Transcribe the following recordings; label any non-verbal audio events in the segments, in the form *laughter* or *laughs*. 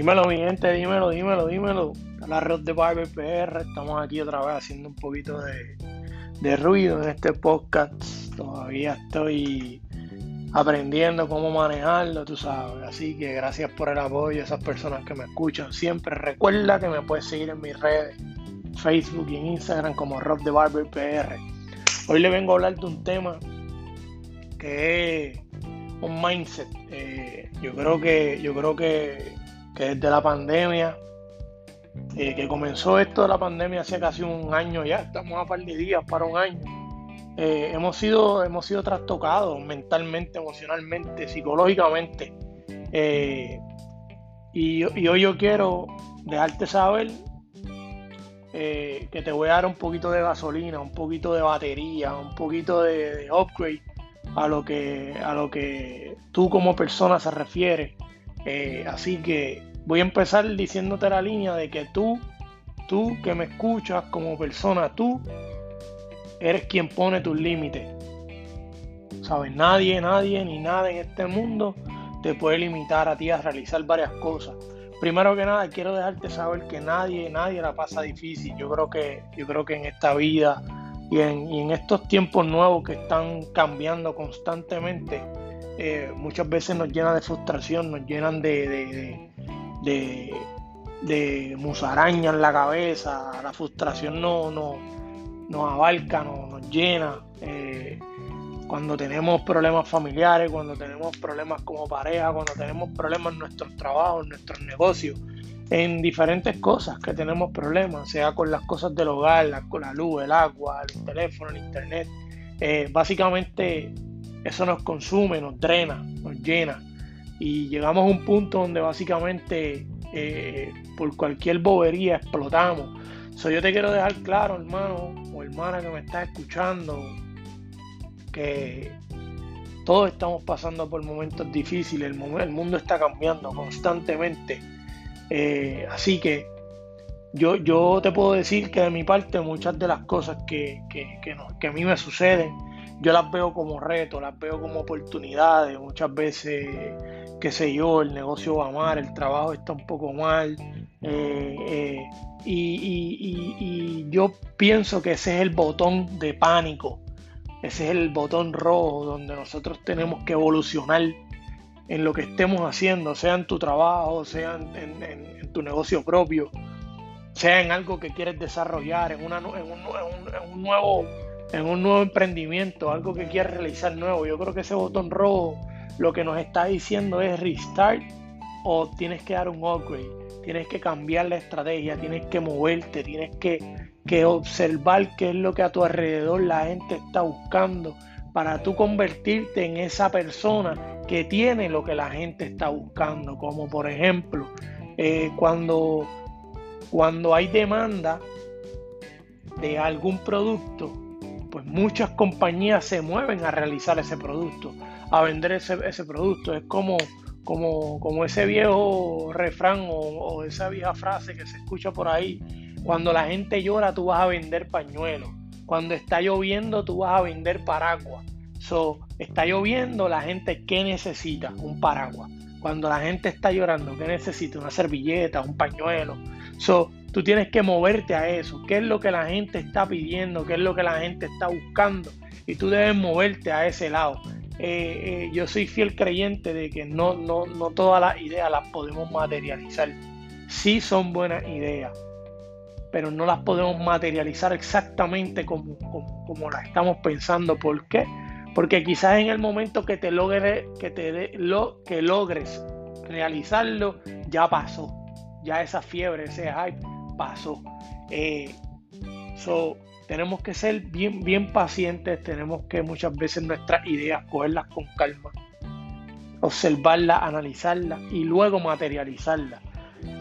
Dímelo, mi gente, dímelo, dímelo, dímelo. La red de Barber PR, estamos aquí otra vez haciendo un poquito de, ruido en este podcast. Todavía estoy aprendiendo cómo manejarlo, tú sabes. Así que gracias por el apoyo a esas personas que me escuchan siempre. Recuerda que me puedes seguir en mis redes, Facebook y Instagram como Rob de Barber PR. Hoy le vengo a hablar de un tema que es un mindset. Eh, yo creo que, yo creo que que desde la pandemia, eh, que comenzó esto de la pandemia hace casi un año ya, estamos a par de días para un año, eh, hemos, sido, hemos sido trastocados mentalmente, emocionalmente, psicológicamente. Eh, y, hoy yo quiero dejarte saber que te voy a dar un poquito de gasolina, un poquito de batería, un poquito de, upgrade a lo que a lo que tú como persona se refiere eh, así que voy a empezar diciéndote la línea de que tú, tú que me escuchas como persona, tú eres quien pone tus límites. ¿Sabes? Nadie, nadie ni nada en este mundo te puede limitar a ti a realizar varias cosas. Primero que nada, quiero dejarte saber que nadie, nadie la pasa difícil. Yo creo que, yo creo que en esta vida y en, y en estos tiempos nuevos que están cambiando constantemente, eh, muchas veces nos llena de frustración, nos llenan de, de, musaraña en la cabeza, la frustración no, no, nos abarca, nos llena. Eh, cuando tenemos problemas familiares, cuando tenemos problemas como pareja, cuando tenemos problemas en nuestros trabajos, en nuestros negocios, en diferentes cosas que tenemos problemas, sea con las cosas del hogar, con la luz, el agua, el teléfono, el internet. Eh, básicamente eso nos consume, nos drena, nos llena. Y llegamos a un punto donde básicamente eh, por cualquier bobería explotamos. So, yo te quiero dejar claro, hermano o hermana que me estás escuchando, que todos estamos pasando por momentos difíciles, el, mundo está cambiando constantemente. Eh, así que yo, yo te puedo decir que de mi parte muchas de las cosas que, que, que a mí me suceden, yo las veo como retos, las veo como oportunidades. Muchas veces, qué sé yo, el negocio va mal, el trabajo está un poco mal. Eh, eh, y, yo pienso que ese es el botón de pánico, ese es el botón rojo donde nosotros tenemos que evolucionar en lo que estemos haciendo, sea en tu trabajo, sea en, tu negocio propio, sea en algo que quieres desarrollar, en, una, en un nuevo en un nuevo emprendimiento, algo que quieras realizar nuevo. Yo creo que ese botón rojo lo que nos está diciendo es restart o tienes que dar un upgrade, tienes que cambiar la estrategia, tienes que moverte, tienes que, observar qué es lo que a tu alrededor la gente está buscando para tú convertirte en esa persona que tiene lo que la gente está buscando. Como por ejemplo, eh, cuando, cuando hay demanda de algún producto, pues muchas compañías se mueven a realizar ese producto, a vender ese, producto. Es como, como, como, ese viejo refrán o, esa vieja frase que se escucha por ahí. Cuando la gente llora, tú vas a vender pañuelos. Cuando está lloviendo, tú vas a vender paraguas. So, está lloviendo, la gente, ¿qué necesita? Un paraguas. Cuando la gente está llorando, ¿qué necesita? Una servilleta, un pañuelo. So, Tú tienes que moverte a eso. ¿Qué es lo que la gente está pidiendo? ¿Qué es lo que la gente está buscando? Y tú debes moverte a ese lado. Eh, eh, yo soy fiel creyente de que no, no, no todas las ideas las podemos materializar. Sí son buenas ideas, pero no las podemos materializar exactamente como, como, las estamos pensando. ¿Por qué? Porque quizás en el momento que te logre, que te lo, que logres realizarlo, ya pasó. Ya esa fiebre, ese hype paso. Eh, tenemos que ser bien, bien pacientes, tenemos que muchas veces nuestras ideas cogerlas con calma, observarlas, analizarlas y luego materializarlas.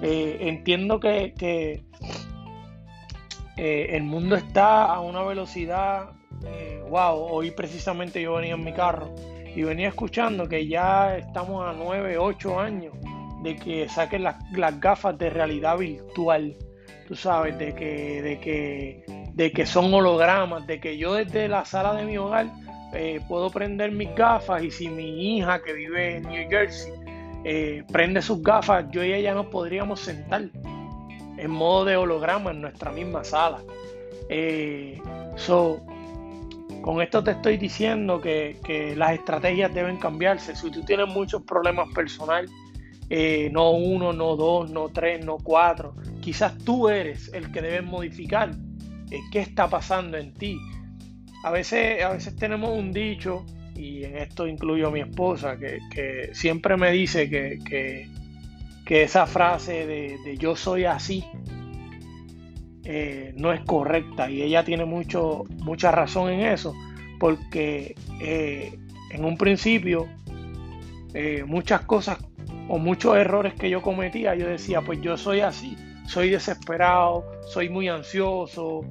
Eh, entiendo que, eh, el mundo está a una velocidad, wow, hoy precisamente yo venía en mi carro y venía escuchando que ya estamos a 9, 8 años de que saquen las, las gafas de realidad virtual tú sabes, de que, de que, de que son hologramas, de que yo desde la sala de mi hogar eh, puedo prender mis gafas y si mi hija que vive en New Jersey eh, prende sus gafas, yo y ella nos podríamos sentar en modo de holograma en nuestra misma sala. Eh, so, con esto te estoy diciendo que, las estrategias deben cambiarse. Si tú tienes muchos problemas personales, eh, no uno, no dos, no tres, no cuatro, quizás tú eres el que debes modificar eh, qué está pasando en ti. A veces, a veces tenemos un dicho, y en esto incluyo a mi esposa, que, siempre me dice que, esa frase de, yo soy así eh, no es correcta y ella tiene mucho, mucha razón en eso porque eh, en un principio muchas cosas o muchos errores que yo cometía yo decía pues yo soy así soy desesperado, soy muy ansioso.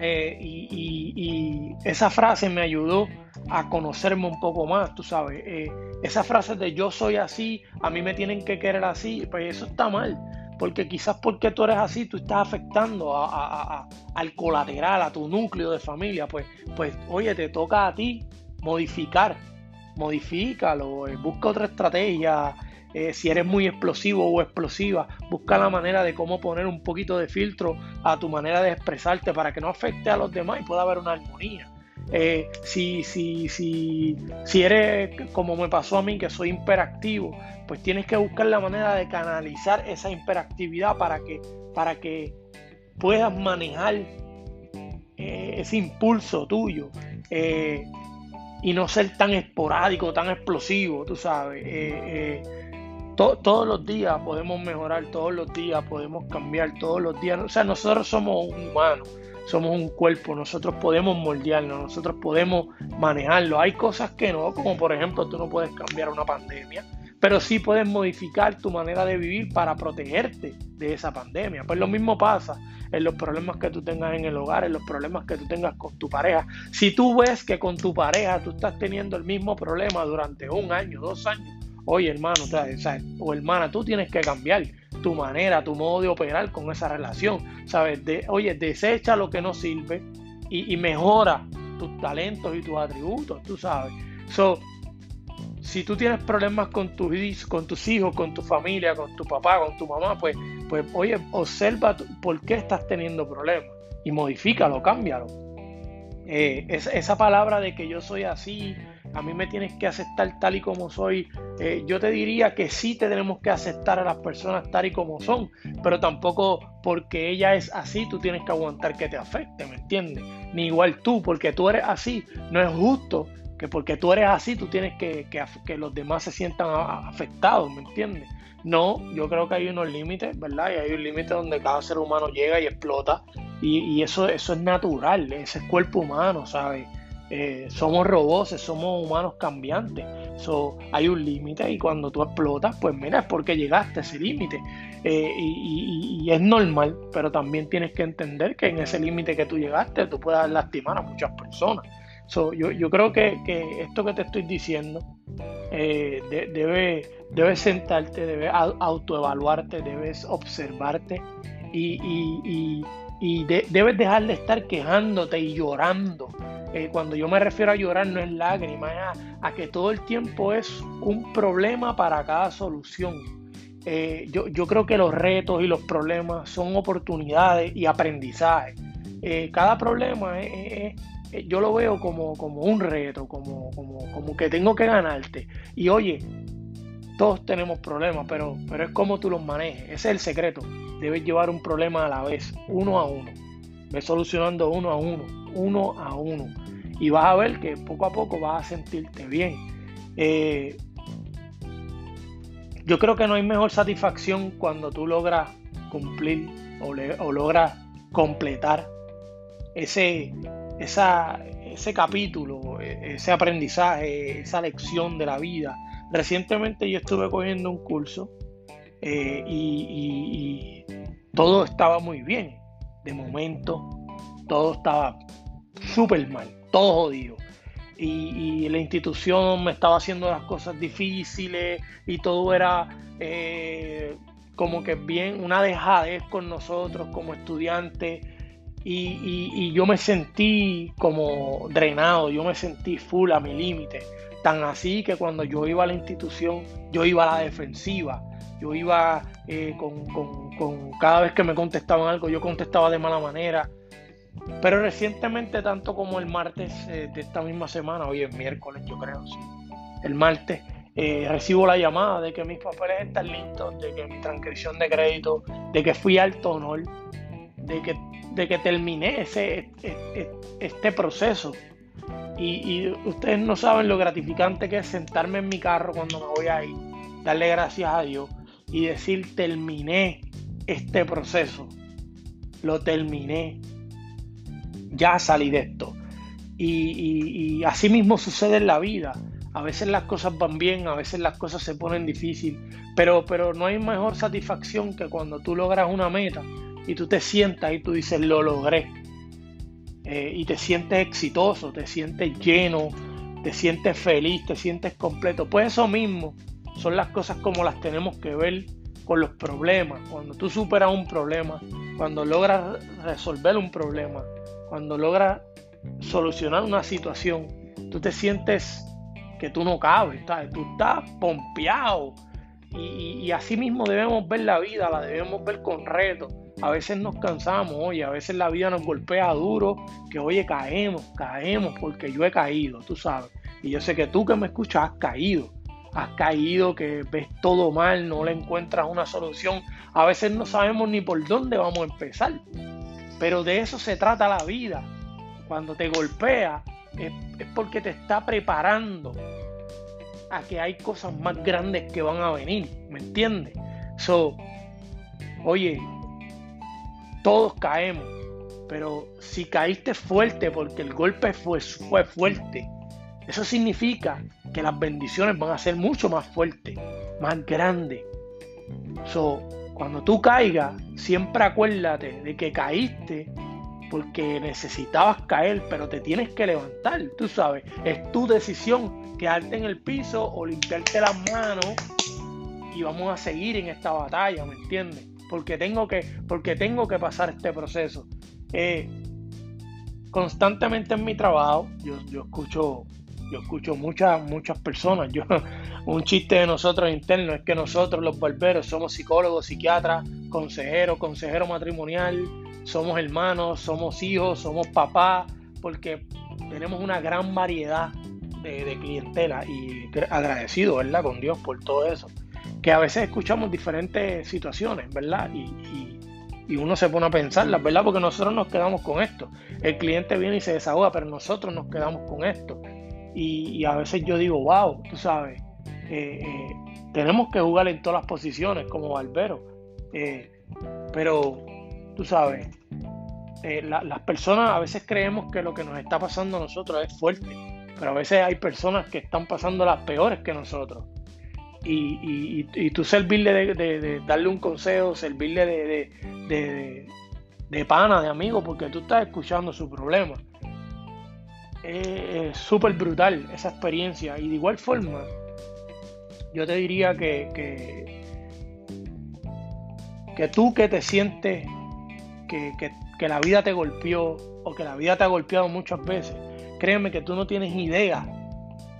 Eh, y, esa frase me ayudó a conocerme un poco más, tú sabes. Eh, esa frase de yo soy así, a mí me tienen que querer así, pues eso está mal. Porque quizás porque tú eres así, tú estás afectando al colateral, a tu núcleo de familia. Pues, pues, oye, te toca a ti modificar. Modifícalo, eh, busca otra estrategia, eh, si eres muy explosivo o explosiva, busca la manera de cómo poner un poquito de filtro a tu manera de expresarte para que no afecte a los demás y pueda haber una armonía. Eh, si, si, si, si eres como me pasó a mí, que soy hiperactivo, pues tienes que buscar la manera de canalizar esa hiperactividad para que, para que puedas manejar eh, ese impulso tuyo y no ser tan esporádico, tan explosivo, tú sabes todos los días podemos mejorar, todos los días podemos cambiar, todos los días. O sea, nosotros somos humanos, somos un cuerpo, nosotros podemos moldearnos, nosotros podemos manejarlo. Hay cosas que no, como por ejemplo tú no puedes cambiar una pandemia, pero sí puedes modificar tu manera de vivir para protegerte de esa pandemia. Pues lo mismo pasa en los problemas que tú tengas en el hogar, en los problemas que tú tengas con tu pareja. Si tú ves que con tu pareja tú estás teniendo el mismo problema durante un año, dos años, oye hermano, o, hermana, tú tienes que cambiar tu manera, tu modo de operar con esa relación, ¿sabes? Oye, desecha lo que no sirve y, mejora tus talentos y tus atributos, tú sabes. So, si tú tienes problemas con tus, con tus hijos, con tu familia, con tu papá, con tu mamá, pues, pues oye, observa por qué estás teniendo problemas y modifícalo, cámbialo. Eh, esa palabra de que yo soy así, a mí me tienes que aceptar tal y como soy. Eh, yo te diría que sí tenemos que aceptar a las personas tal y como son, pero tampoco porque ella es así tú tienes que aguantar que te afecte, ¿me entiendes? Ni igual tú, porque tú eres así, no es justo que porque tú eres así tú tienes que, que, los demás se sientan afectados, ¿me entiendes? No, yo creo que hay unos límites, ¿verdad? Y hay un límite donde cada ser humano llega y explota. Y, y, eso, eso es natural, ese es cuerpo humano, ¿sabes? Eh, somos robots, somos humanos cambiantes. So, hay un límite y cuando tú explotas, pues mira, es porque llegaste a ese límite. Eh, y, es normal, pero también tienes que entender que en ese límite que tú llegaste, tú puedes lastimar a muchas personas. So, yo, yo creo que, esto que te estoy diciendo eh, debe, debes sentarte, debes autoevaluarte, debes observarte y, y debes dejar de estar quejándote y llorando eh, cuando yo me refiero a llorar no es lágrimas, es a, que todo el tiempo es un problema para cada solución. Eh, yo, creo que los retos y los problemas son oportunidades y aprendizaje. Eh, cada problema yo lo veo como, un reto, como, como, que tengo que ganarte. Y oye, todos tenemos problemas, pero, pero es como tú los manejes. Ese es el secreto. Debes llevar un problema a la vez, uno a uno. Ves solucionando uno a uno, uno a uno y vas a ver que poco a poco vas a sentirte bien. Eh, yo creo que no hay mejor satisfacción cuando tú logras cumplir o, logras completar ese, ese capítulo, ese aprendizaje, esa lección de la vida. Recientemente yo estuve cogiendo un curso eh, y todo estaba muy bien. De momento, todo estaba súper mal todo jodido. Y, la institución me estaba haciendo las cosas difíciles y todo era eh, como que bien una dejadez con nosotros como estudiantes. y, yo me sentí como drenado, yo me sentí full a mi límite. Tan así que cuando yo iba a la institución, yo iba a la defensiva, yo iba eh, con, cada vez que me contestaban algo, yo contestaba de mala manera. Pero recientemente, tanto como el martes eh, de esta misma semana, hoy es miércoles, yo creo, el martes, eh, recibo la llamada de que mis papeles están listos, de que mi transcripción de crédito, de que fui alto honor, de que, de que terminé ese, este, proceso. Y, ustedes no saben lo gratificante que es sentarme en mi carro cuando me voy a ir, darle gracias a Dios y decir terminé este proceso. Lo terminé. Ya salí de esto. Y, así mismo sucede en la vida. A veces las cosas van bien, a veces las cosas se ponen difíciles, pero, pero no hay mejor satisfacción que cuando tú logras una meta y tú te sientas y tú dices, lo logré. Eh, y te sientes exitoso, te sientes lleno, te sientes feliz, te sientes completo. Pues eso mismo son las cosas como las tenemos que ver con los problemas. Cuando tú superas un problema, cuando logras resolver un problema, cuando logras solucionar una situación, tú te sientes que tú no cabes, tú estás pompeado. Y, así mismo debemos ver la vida, la debemos ver con reto. A veces nos cansamos, oye, a veces la vida nos golpea duro, que oye, caemos, caemos, porque yo he caído, tú sabes. Y yo sé que tú que me escuchas has caído, has caído, que ves todo mal, no le encuentras una solución. A veces no sabemos ni por dónde vamos a empezar. Pero de eso se trata la vida. Cuando te golpea, es, porque te está preparando a que hay cosas más grandes que van a venir, ¿me entiendes? Oye, todos caemos, pero si caíste fuerte porque el golpe fue fuerte, eso significa que las bendiciones van a ser mucho más fuertes, más grandes. So, cuando tú caigas, siempre acuérdate de que caíste porque necesitabas caer, pero te tienes que levantar, tú sabes, es tu decisión quedarte en el piso o limpiarte las manos y vamos a seguir en esta batalla, ¿me entiendes? Porque tengo que, porque tengo que pasar este proceso. Eh, constantemente en mi trabajo, yo, yo escucho, yo escucho muchas, muchas personas. Yo, *laughs* un chiste de nosotros interno es que nosotros los barberos somos psicólogos, psiquiatras, consejeros, consejero matrimonial, somos hermanos, somos hijos, somos papás, porque tenemos una gran variedad de, clientela y agradecido, ¿verdad? Con Dios por todo eso. Que a veces escuchamos diferentes situaciones, ¿verdad? Y, uno se pone a pensarlas, ¿verdad? Porque nosotros nos quedamos con esto. El cliente viene y se desahoga, pero nosotros nos quedamos con esto. Y, a veces yo digo, wow, tú sabes, eh, eh, tenemos que jugar en todas las posiciones como barbero. Eh, pero tú sabes, las personas a veces creemos que lo que nos está pasando a nosotros es fuerte, pero a veces hay personas que están pasando las peores que nosotros. Y, y, tú servirle de, darle un consejo, servirle de, de, pana, de amigo, porque tú estás escuchando su problema. Es súper brutal esa experiencia. Y de igual forma, yo te diría que, que, que tú que te sientes que, la vida te golpeó o que la vida te ha golpeado muchas veces, créeme que tú no tienes idea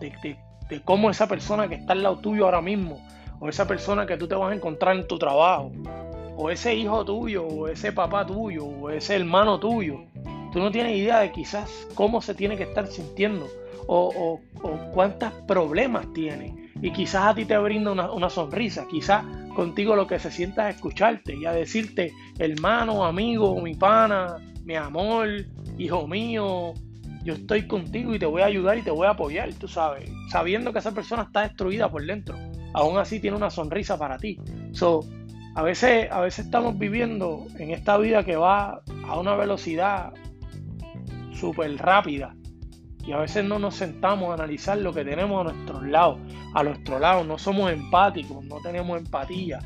de, cómo esa persona que está al lado tuyo ahora mismo, o esa persona que tú te vas a encontrar en tu trabajo, o ese hijo tuyo, o ese papá tuyo, o ese hermano tuyo, tú no tienes idea de quizás cómo se tiene que estar sintiendo, o, o, cuántos problemas tiene. Y quizás a ti te brinda una, una sonrisa, quizás contigo lo que se sienta es escucharte y a decirte, hermano, amigo, mi pana, mi amor, hijo mío, yo estoy contigo y te voy a ayudar y te voy a apoyar, tú sabes, sabiendo que esa persona está destruida por dentro, aún así tiene una sonrisa para ti. So, a veces, a veces estamos viviendo en esta vida que va a una velocidad súper rápida. Y a veces no nos sentamos a analizar lo que tenemos a nuestros lados, a nuestro lado, no somos empáticos, no tenemos empatía.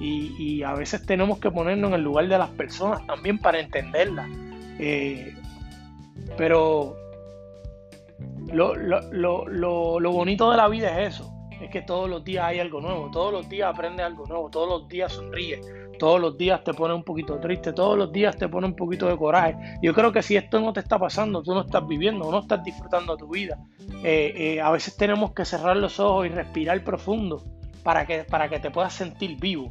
Y, a veces tenemos que ponernos en el lugar de las personas también para entenderlas. Eh, pero lo, lo, bonito de la vida es eso, es que todos los días hay algo nuevo, todos los días aprendes algo nuevo, todos los días sonríes, todos los días te pone un poquito triste, todos los días te pone un poquito de coraje. Yo creo que si esto no te está pasando, tú no estás viviendo, no estás disfrutando tu vida. Eh, eh, a veces tenemos que cerrar los ojos y respirar profundo para que, para que te puedas sentir vivo.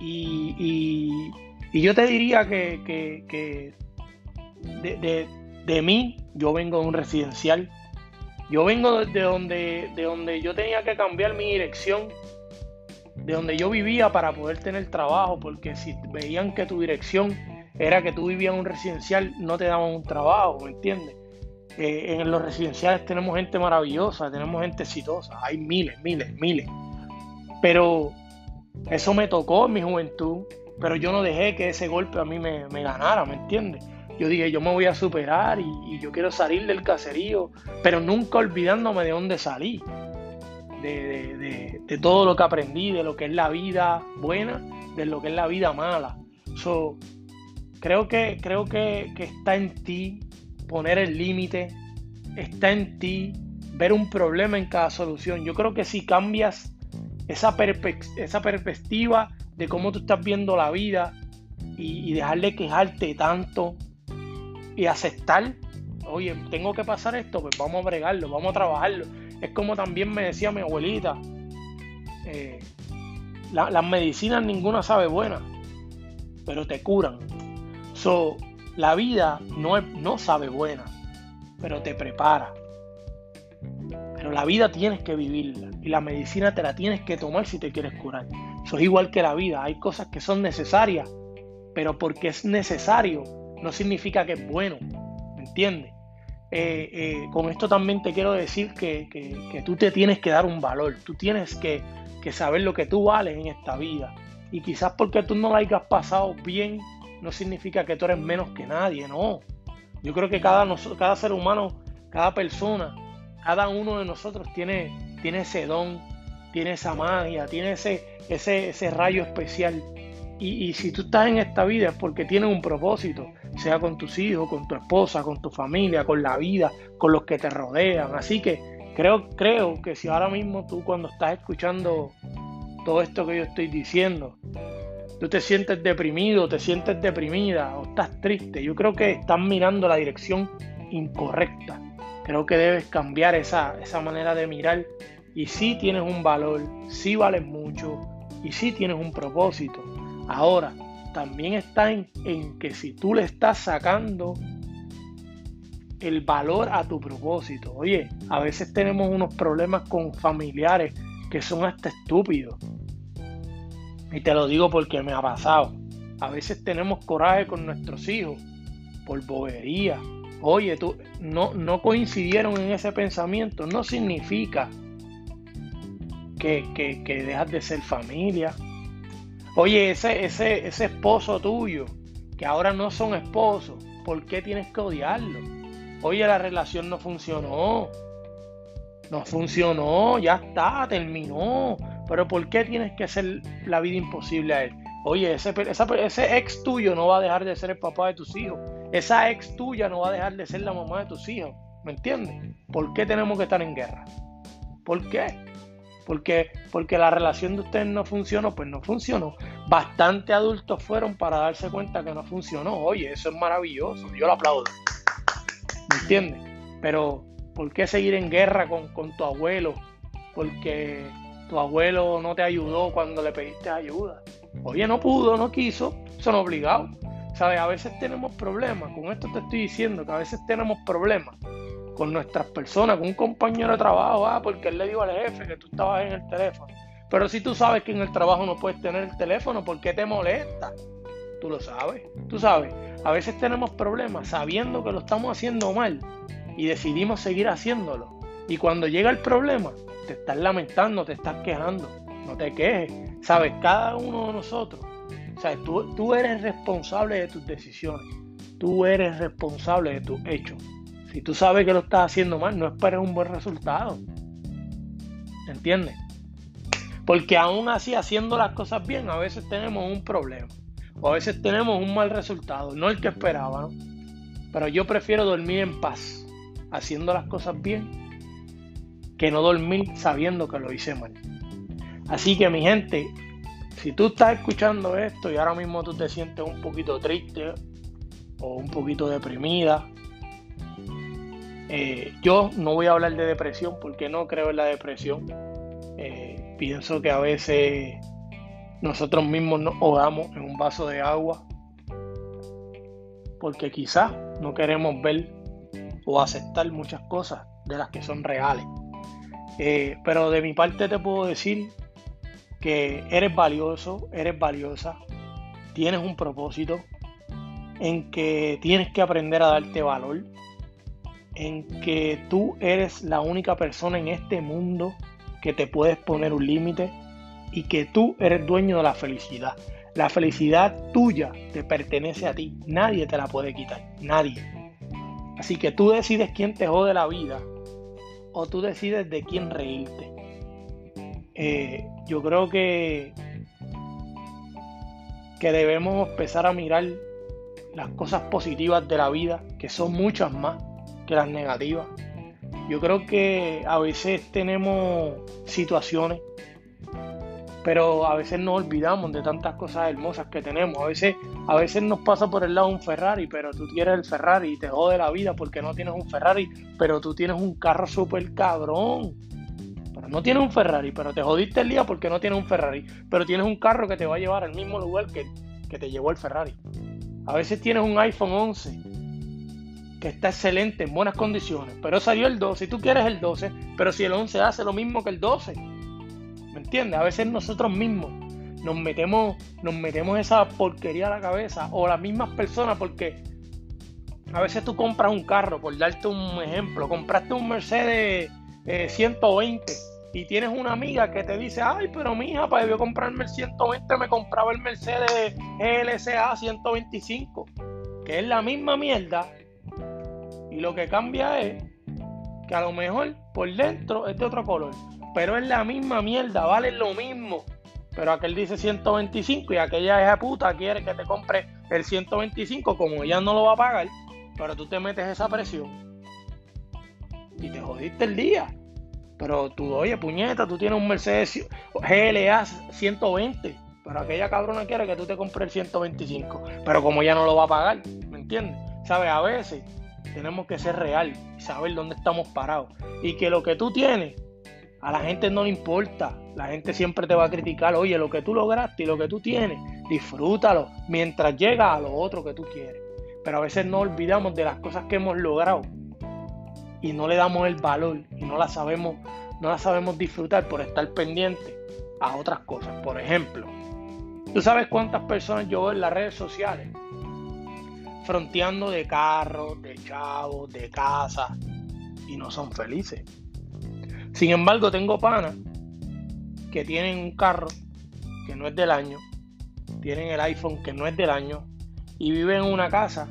Y, yo te diría que, de, de, mí, yo vengo de un residencial. Yo vengo de donde, de donde yo tenía que cambiar mi dirección de donde yo vivía para poder tener trabajo, porque si veían que tu dirección era que tú vivías en un residencial, no te daban un trabajo, ¿me entiendes? Eh, en los residenciales tenemos gente maravillosa, tenemos gente exitosa, hay miles, miles, miles. Pero eso me tocó en mi juventud, pero yo no dejé que ese golpe a mí me, ganara, ¿me entiendes? Yo dije, yo me voy a superar y, y, yo quiero salir del caserío, pero nunca olvidándome de dónde salí de, todo lo que aprendí, de lo que es la vida buena, de lo que es la vida mala. So, creo que, creo que, está en ti poner el límite, está en ti ver un problema en cada solución. Yo creo que si cambias esa, esa perspectiva de cómo tú estás viendo la vida y, y dejar de quejarte tanto y aceptar, oye, tengo que pasar esto, pues vamos a bregarlo, vamos a trabajarlo es como también me decía mi abuelita, eh, las medicinas ninguna sabe buena, pero te curan. So, la vida no, no sabe buena, pero te prepara. Pero la vida tienes que vivirla y la medicina te la tienes que tomar si te quieres curar. Eso es igual que la vida. Hay cosas que son necesarias, pero porque es necesario no significa que es bueno. ¿Me entiendes? Eh, eh, con esto también te quiero decir que, tú te tienes que dar un valor, tú tienes que, saber lo que tú vales en esta vida. Y quizás porque tú no la hayas pasado bien, no significa que tú eres menos que nadie, no. Yo creo que cada, cada ser humano, cada persona, cada uno de nosotros tiene, tiene ese don, tiene esa magia, tiene ese, ese, ese rayo especial. Y, y si tú estás en esta vida es porque tienes un propósito sea con tus hijos, con tu esposa, con tu familia, con la vida, con los que te rodean. Así que creo, creo que si ahora mismo tú cuando estás escuchando todo esto que yo estoy diciendo, tú te sientes deprimido, te sientes deprimida o estás triste, yo creo que estás mirando la dirección incorrecta. Creo que debes cambiar esa, esa manera de mirar y si tienes un valor, si vales mucho y si tienes un propósito. Ahora, también está en, que si tú le estás sacando el valor a tu propósito. Oye, a veces tenemos unos problemas con familiares que son hasta estúpidos. Y te lo digo porque me ha pasado. A veces tenemos coraje con nuestros hijos por bobería. Oye, tú no, no coincidieron en ese pensamiento. No significa que, que, que dejas de ser familia. Oye, ese, ese, ese esposo tuyo, que ahora no son esposos, ¿por qué tienes que odiarlo? Oye, la relación no funcionó. No funcionó, ya está, terminó. Pero ¿por qué tienes que hacer la vida imposible a él? Oye, ese, ese ex tuyo no va a dejar de ser el papá de tus hijos. Esa ex tuya no va a dejar de ser la mamá de tus hijos. ¿Me entiendes? ¿Por qué tenemos que estar en guerra? ¿Por qué? Porque, porque la relación de ustedes no funcionó, pues no funcionó. Bastante adultos fueron para darse cuenta que no funcionó. Oye, eso es maravilloso, yo lo aplaudo. ¿Me entiendes? Pero, ¿por qué seguir en guerra con, con tu abuelo? Porque tu abuelo no te ayudó cuando le pediste ayuda. Oye, no pudo, no quiso, son obligados. ¿Sabes? A veces tenemos problemas, con esto te estoy diciendo que a veces tenemos problemas con nuestras personas, con un compañero de trabajo, ah, porque él le dijo al jefe que tú estabas en el teléfono. Pero si tú sabes que en el trabajo no puedes tener el teléfono, ¿por qué te molesta? Tú lo sabes, tú sabes. A veces tenemos problemas sabiendo que lo estamos haciendo mal y decidimos seguir haciéndolo. Y cuando llega el problema, te estás lamentando, te estás quejando. No te quejes. Sabes, cada uno de nosotros, sabes, tú, tú eres responsable de tus decisiones. Tú eres responsable de tus hechos. Si tú sabes que lo estás haciendo mal, no esperes un buen resultado. ¿Entiendes? Porque aún así, haciendo las cosas bien, a veces tenemos un problema. O a veces tenemos un mal resultado, no el que esperaba. Pero yo prefiero dormir en paz, haciendo las cosas bien, que no dormir sabiendo que lo hice mal. Así que mi gente, si tú estás escuchando esto y ahora mismo tú te sientes un poquito triste o un poquito deprimida, eh, yo no voy a hablar de depresión porque no creo en la depresión. Eh, pienso que a veces nosotros mismos nos ahogamos en un vaso de agua porque quizás no queremos ver o aceptar muchas cosas de las que son reales. Eh, pero de mi parte te puedo decir que eres valioso, eres valiosa, tienes un propósito, en que tienes que aprender a darte valor, en que tú eres la única persona en este mundo que te puedes poner un límite y que tú eres dueño de la felicidad. La felicidad tuya te pertenece a ti, nadie te la puede quitar, nadie. Así que tú decides quién te jode la vida o tú decides de quién reírte. Eh, yo creo que, que debemos empezar a mirar las cosas positivas de la vida, que son muchas más que las negativas. Yo creo que a veces tenemos situaciones, pero a veces nos olvidamos de tantas cosas hermosas que tenemos. A veces, a veces nos pasa por el lado un Ferrari, pero tú tienes el Ferrari y te jode la vida porque no tienes un Ferrari, pero tú tienes un carro súper cabrón. Pero no tienes un Ferrari, pero te jodiste el día porque no tienes un Ferrari, pero tienes un carro que te va a llevar al mismo lugar que, que te llevó el Ferrari. A veces tienes un iPhone 11 que está excelente, en buenas condiciones, pero salió el 12 y tú quieres el 12, pero si el 11 hace lo mismo que el 12. ¿Me entiendes? A veces nosotros mismos nos metemos, nos metemos esa porquería a la cabeza o las mismas personas porque a veces tú compras un carro, por darte un ejemplo, compraste un Mercedes 120 eh, y tienes una amiga que te dice, ay, pero mi hija, para yo comprarme el 120 me compraba el Mercedes LSA 125, que es la misma mierda. Y lo que cambia es que a lo mejor por dentro es de otro color, pero es la misma mierda, vale lo mismo. Pero aquel dice 125 y aquella hija puta quiere que te compre el 125 como ella no lo va a pagar, pero tú te metes esa presión y te jodiste el día. Pero tú, oye, puñeta, tú tienes un Mercedes GLA 120. Pero aquella cabrona quiere que tú te compres el 125. Pero como ya no lo va a pagar, ¿me entiendes? ¿Sabes? A veces tenemos que ser real y saber dónde estamos parados. Y que lo que tú tienes, a la gente no le importa. La gente siempre te va a criticar. Oye, lo que tú lograste y lo que tú tienes, disfrútalo mientras llega a lo otro que tú quieres. Pero a veces no olvidamos de las cosas que hemos logrado y no le damos el valor y no la sabemos, no la sabemos disfrutar por estar pendiente a otras cosas. Por ejemplo, ¿tú sabes cuántas personas yo veo en las redes sociales fronteando de carros, de chavos, de casas y no son felices? Sin embargo, tengo panas que tienen un carro que no es del año, tienen el iPhone que no es del año y viven en una casa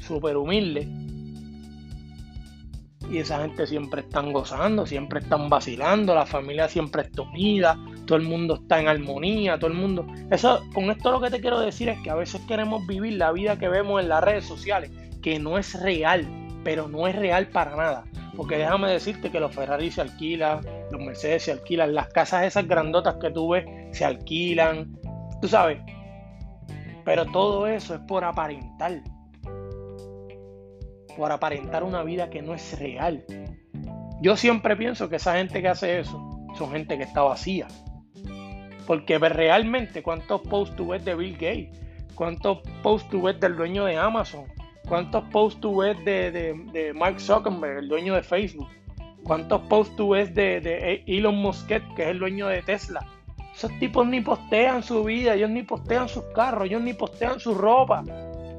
súper humilde y esa gente siempre están gozando, siempre están vacilando, la familia siempre está unida, todo el mundo está en armonía, todo el mundo. Eso, con esto lo que te quiero decir es que a veces queremos vivir la vida que vemos en las redes sociales, que no es real, pero no es real para nada. Porque déjame decirte que los Ferrari se alquilan, los Mercedes se alquilan, las casas esas grandotas que tú ves se alquilan, tú sabes. Pero todo eso es por aparentar por aparentar una vida que no es real. Yo siempre pienso que esa gente que hace eso son gente que está vacía. Porque realmente, ¿cuántos posts tú ves de Bill Gates? ¿Cuántos posts tú ves del dueño de Amazon? ¿Cuántos posts tú ves de, de, Mark Zuckerberg, el dueño de Facebook? ¿Cuántos posts tú ves de, de Elon Musk, que es el dueño de Tesla? Esos tipos ni postean su vida, ellos ni postean sus carros, ellos ni postean su ropa.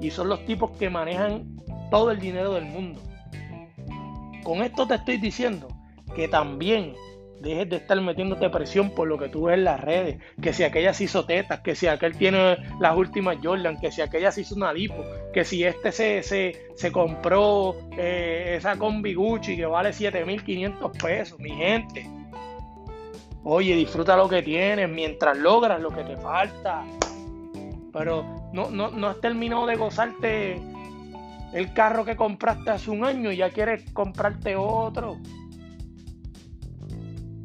Y son los tipos que manejan todo el dinero del mundo. Con esto te estoy diciendo que también dejes de estar metiéndote presión por lo que tú ves en las redes, que si aquella se hizo tetas, que si aquel tiene las últimas Jordan, que si aquella se hizo una lipo, que si este se, se, compró eh, esa combi Gucci que vale 7500 pesos, mi gente. Oye, disfruta lo que tienes mientras logras lo que te falta. Pero no, no, no has terminado de gozarte el carro que compraste hace un año y ya quieres comprarte otro.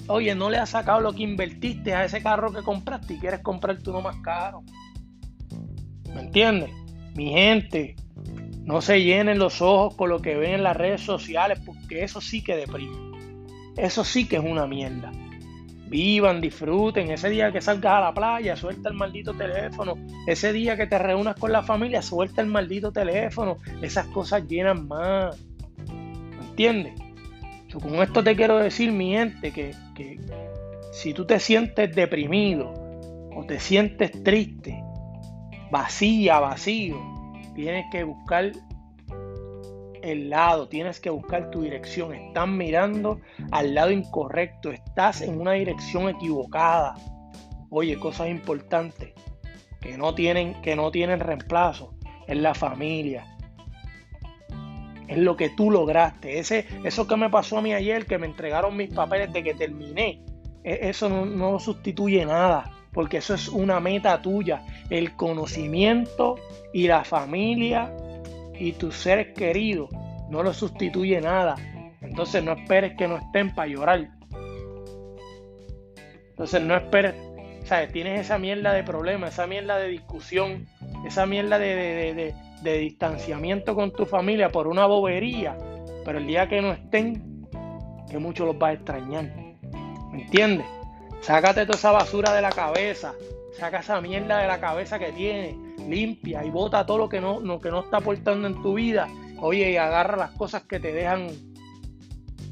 Oye, no le has sacado lo que invertiste a ese carro que compraste y quieres comprarte uno más caro. ¿Me entiendes? Mi gente, no se llenen los ojos con lo que ven en las redes sociales, porque eso sí que deprime. Eso sí que es una mierda. Vivan, disfruten. Ese día que salgas a la playa, suelta el maldito teléfono. Ese día que te reúnas con la familia, suelta el maldito teléfono. Esas cosas llenan más. ¿Me entiendes? Con esto te quiero decir, mi gente, que, que si tú te sientes deprimido o te sientes triste, vacía, vacío, tienes que buscar el lado, tienes que buscar tu dirección. Estás mirando al lado incorrecto, estás en una dirección equivocada. Oye, cosas importantes que no tienen, que no tienen reemplazo. Es la familia. Es lo que tú lograste. Ese, eso que me pasó a mí ayer, que me entregaron mis papeles de que terminé, e, eso no, sustituye nada porque eso es una meta tuya. El conocimiento y la familia y tus seres queridos no lo sustituye nada. Entonces no esperes que no estén para llorar. Entonces no esperes, ¿sabes? Tienes esa mierda de problema, esa mierda de discusión, esa mierda de distanciamiento con tu familia por una bobería. Pero el día que no estén, que mucho los va a extrañar. ¿Me entiendes? Sácate toda esa basura de la cabeza. Saca esa mierda de la cabeza que tienes. Limpia y bota todo lo que no, que no está aportando en tu vida. Oye, y agarra las cosas que te dejan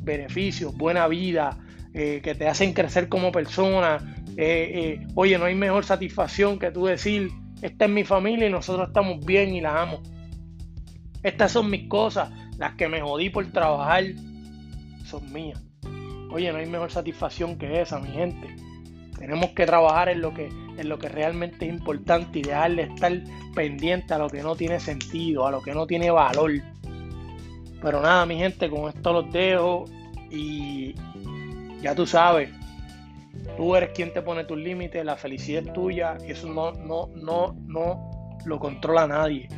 beneficios, buena vida, eh, que te hacen crecer como persona. Eh, eh, oye, no hay mejor satisfacción que tú decir, esta es mi familia y nosotros estamos bien y la amo. Estas son mis cosas, las que me jodí por trabajar, son mías. Oye, no hay mejor satisfacción que esa, mi gente. Tenemos que trabajar en lo que, en lo que realmente es importante y dejar de estar pendiente a lo que no tiene sentido, a lo que no tiene valor. Pero nada, mi gente, con esto los dejo y ya tú sabes, tú eres quien te pone tus límites, la felicidad es tuya eso no, no, no, no lo controla nadie.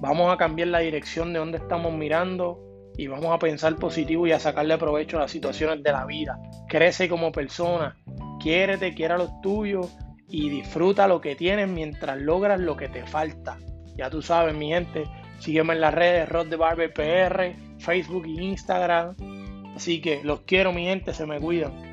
Vamos a cambiar la dirección de donde estamos mirando y vamos a pensar positivo y a sacarle provecho a las situaciones de la vida. Crece como persona, quiérete, quiera los tuyos y disfruta lo que tienes mientras logras lo que te falta. Ya tú sabes, mi gente, sígueme en las redes Rod de Barber PR, Facebook e Instagram. Así que los quiero, mi gente, se me cuidan.